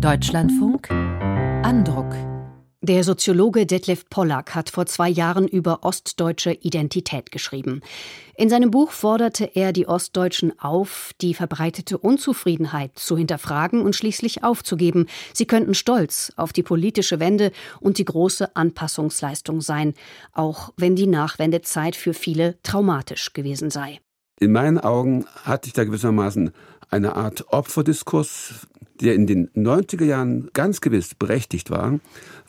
Deutschlandfunk Andruck der Soziologe Detlef Pollack hat vor zwei Jahren über ostdeutsche Identität geschrieben. In seinem Buch forderte er die Ostdeutschen auf, die verbreitete Unzufriedenheit zu hinterfragen und schließlich aufzugeben. Sie könnten stolz auf die politische Wende und die große Anpassungsleistung sein, auch wenn die Nachwendezeit für viele traumatisch gewesen sei. In meinen Augen hat sich da gewissermaßen eine Art Opferdiskurs der in den 90er Jahren ganz gewiss berechtigt war,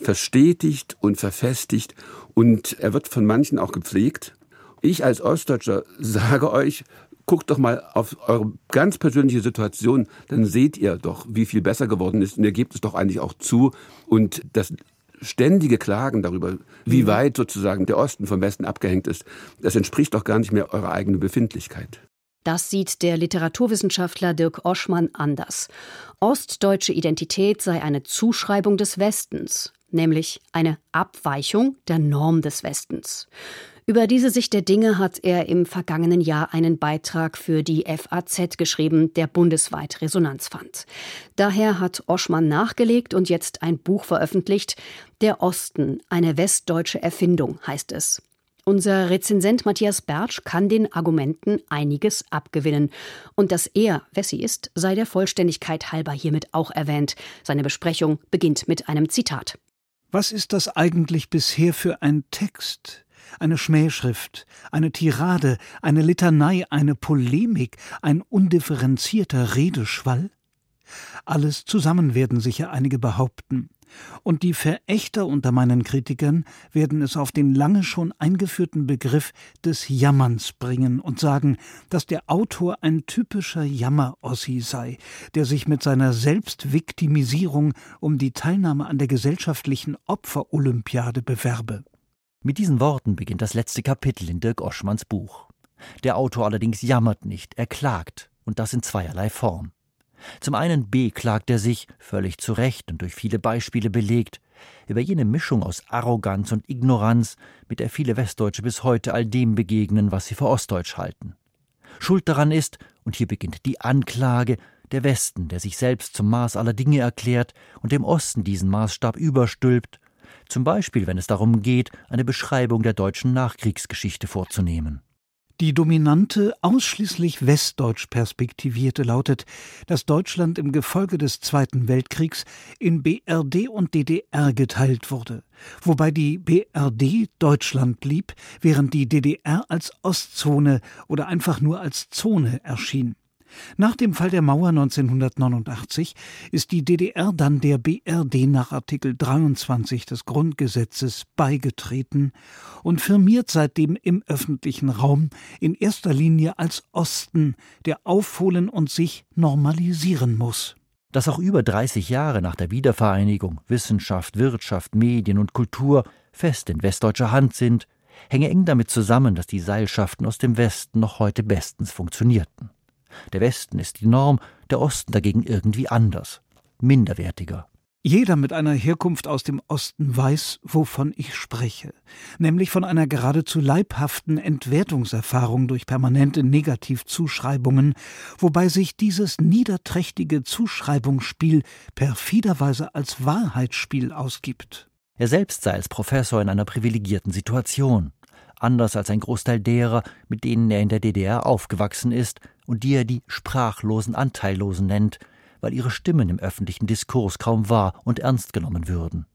verstetigt und verfestigt und er wird von manchen auch gepflegt. Ich als Ostdeutscher sage euch, guckt doch mal auf eure ganz persönliche Situation, dann seht ihr doch, wie viel besser geworden ist und ihr gebt es doch eigentlich auch zu und das ständige Klagen darüber, wie mhm. weit sozusagen der Osten vom Westen abgehängt ist, das entspricht doch gar nicht mehr eurer eigenen Befindlichkeit. Das sieht der Literaturwissenschaftler Dirk Oschmann anders. Ostdeutsche Identität sei eine Zuschreibung des Westens, nämlich eine Abweichung der Norm des Westens. Über diese Sicht der Dinge hat er im vergangenen Jahr einen Beitrag für die FAZ geschrieben, der bundesweit Resonanz fand. Daher hat Oschmann nachgelegt und jetzt ein Buch veröffentlicht. Der Osten, eine westdeutsche Erfindung heißt es. Unser Rezensent Matthias Bertsch kann den Argumenten einiges abgewinnen. Und dass er Wessi ist, sei der Vollständigkeit halber hiermit auch erwähnt. Seine Besprechung beginnt mit einem Zitat. Was ist das eigentlich bisher für ein Text? Eine Schmähschrift, eine Tirade, eine Litanei, eine Polemik, ein undifferenzierter Redeschwall? Alles zusammen werden sicher einige behaupten. Und die Verächter unter meinen Kritikern werden es auf den lange schon eingeführten Begriff des Jammerns bringen und sagen, dass der Autor ein typischer Jammerossi sei, der sich mit seiner Selbstviktimisierung um die Teilnahme an der gesellschaftlichen Opferolympiade bewerbe. Mit diesen Worten beginnt das letzte Kapitel in Dirk Oschmanns Buch. Der Autor allerdings jammert nicht, er klagt, und das in zweierlei Form. Zum einen beklagt er sich, völlig zu Recht und durch viele Beispiele belegt, über jene Mischung aus Arroganz und Ignoranz, mit der viele Westdeutsche bis heute all dem begegnen, was sie für Ostdeutsch halten. Schuld daran ist, und hier beginnt die Anklage, der Westen, der sich selbst zum Maß aller Dinge erklärt und dem Osten diesen Maßstab überstülpt, zum Beispiel wenn es darum geht, eine Beschreibung der deutschen Nachkriegsgeschichte vorzunehmen. Die dominante, ausschließlich westdeutsch perspektivierte lautet, dass Deutschland im Gefolge des Zweiten Weltkriegs in BRD und DDR geteilt wurde, wobei die BRD Deutschland blieb, während die DDR als Ostzone oder einfach nur als Zone erschien. Nach dem Fall der Mauer 1989 ist die DDR dann der BRD nach Artikel 23 des Grundgesetzes beigetreten und firmiert seitdem im öffentlichen Raum in erster Linie als Osten, der aufholen und sich normalisieren muss. Dass auch über 30 Jahre nach der Wiedervereinigung Wissenschaft, Wirtschaft, Medien und Kultur fest in westdeutscher Hand sind, hänge eng damit zusammen, dass die Seilschaften aus dem Westen noch heute bestens funktionierten. Der Westen ist die Norm, der Osten dagegen irgendwie anders, minderwertiger. Jeder mit einer Herkunft aus dem Osten weiß, wovon ich spreche, nämlich von einer geradezu leibhaften Entwertungserfahrung durch permanente Negativzuschreibungen, wobei sich dieses niederträchtige Zuschreibungsspiel perfiderweise als Wahrheitsspiel ausgibt. Er selbst sei als Professor in einer privilegierten Situation, anders als ein Großteil derer, mit denen er in der DDR aufgewachsen ist, und die er die sprachlosen Anteillosen nennt, weil ihre Stimmen im öffentlichen Diskurs kaum wahr und ernst genommen würden.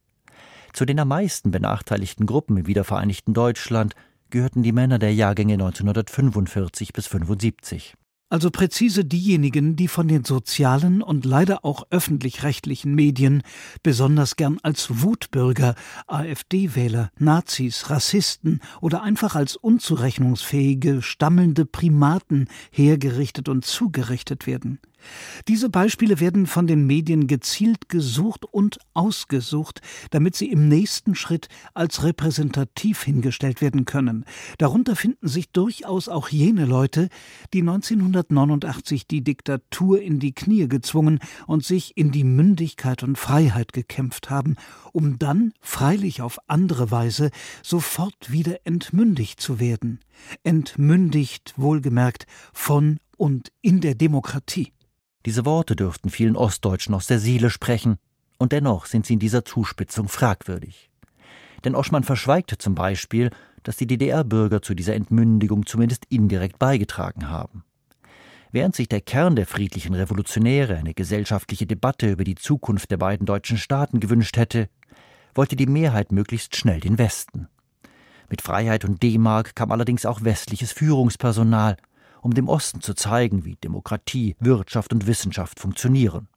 Zu den am meisten benachteiligten Gruppen im wiedervereinigten Deutschland gehörten die Männer der Jahrgänge 1945 bis 75 also präzise diejenigen, die von den sozialen und leider auch öffentlich-rechtlichen Medien besonders gern als Wutbürger, AfD-Wähler, Nazis, Rassisten oder einfach als unzurechnungsfähige, stammelnde Primaten hergerichtet und zugerichtet werden. Diese Beispiele werden von den Medien gezielt gesucht und ausgesucht, damit sie im nächsten Schritt als repräsentativ hingestellt werden können. Darunter finden sich durchaus auch jene Leute, die 1989 die Diktatur in die Knie gezwungen und sich in die Mündigkeit und Freiheit gekämpft haben, um dann, freilich auf andere Weise, sofort wieder entmündigt zu werden. Entmündigt, wohlgemerkt, von und in der Demokratie. Diese Worte dürften vielen Ostdeutschen aus der Seele sprechen, und dennoch sind sie in dieser Zuspitzung fragwürdig. Denn Oschmann verschweigt zum Beispiel, dass die DDR-Bürger zu dieser Entmündigung zumindest indirekt beigetragen haben. Während sich der Kern der friedlichen Revolutionäre eine gesellschaftliche Debatte über die Zukunft der beiden deutschen Staaten gewünscht hätte, wollte die Mehrheit möglichst schnell den Westen. Mit Freiheit und D-Mark kam allerdings auch westliches Führungspersonal, um dem Osten zu zeigen, wie Demokratie, Wirtschaft und Wissenschaft funktionieren.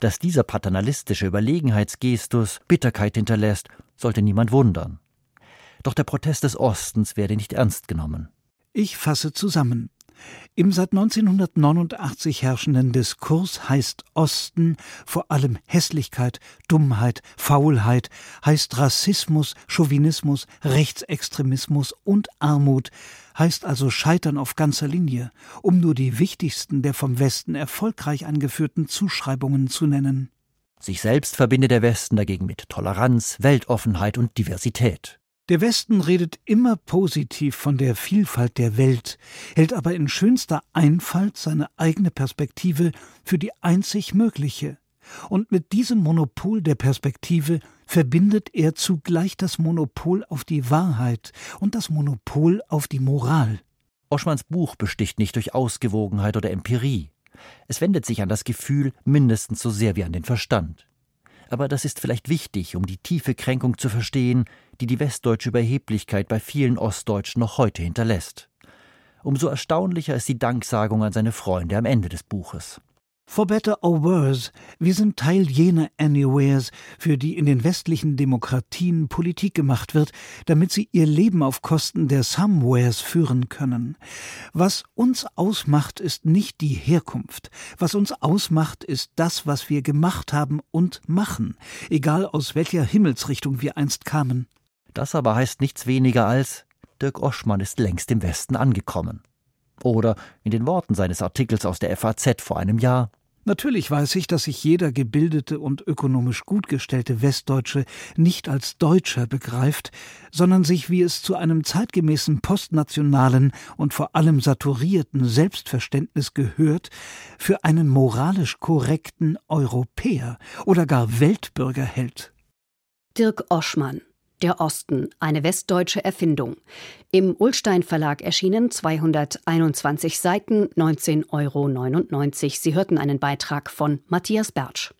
Dass dieser paternalistische Überlegenheitsgestus Bitterkeit hinterlässt, sollte niemand wundern. Doch der Protest des Ostens werde nicht ernst genommen. Ich fasse zusammen. Im seit 1989 herrschenden Diskurs heißt Osten vor allem Hässlichkeit, Dummheit, Faulheit, heißt Rassismus, Chauvinismus, Rechtsextremismus und Armut, heißt also Scheitern auf ganzer Linie, um nur die wichtigsten der vom Westen erfolgreich angeführten Zuschreibungen zu nennen. Sich selbst verbindet der Westen dagegen mit Toleranz, Weltoffenheit und Diversität. Der Westen redet immer positiv von der Vielfalt der Welt, hält aber in schönster Einfalt seine eigene Perspektive für die einzig mögliche. Und mit diesem Monopol der Perspektive verbindet er zugleich das Monopol auf die Wahrheit und das Monopol auf die Moral. Oschmanns Buch besticht nicht durch Ausgewogenheit oder Empirie. Es wendet sich an das Gefühl mindestens so sehr wie an den Verstand. Aber das ist vielleicht wichtig, um die tiefe Kränkung zu verstehen, die die westdeutsche Überheblichkeit bei vielen Ostdeutschen noch heute hinterlässt. Umso erstaunlicher ist die Danksagung an seine Freunde am Ende des Buches. For better or worse, wir sind Teil jener Anywheres, für die in den westlichen Demokratien Politik gemacht wird, damit sie ihr Leben auf Kosten der Somewheres führen können. Was uns ausmacht, ist nicht die Herkunft. Was uns ausmacht, ist das, was wir gemacht haben und machen, egal aus welcher Himmelsrichtung wir einst kamen. Das aber heißt nichts weniger als, Dirk Oschmann ist längst im Westen angekommen. Oder in den Worten seines Artikels aus der FAZ vor einem Jahr. Natürlich weiß ich, dass sich jeder gebildete und ökonomisch gut gestellte Westdeutsche nicht als Deutscher begreift, sondern sich, wie es zu einem zeitgemäßen postnationalen und vor allem saturierten Selbstverständnis gehört, für einen moralisch korrekten Europäer oder gar Weltbürger hält. Dirk Oschmann der Osten, eine westdeutsche Erfindung. Im Ullstein Verlag erschienen 221 Seiten, 19,99 Euro. Sie hörten einen Beitrag von Matthias Bertsch.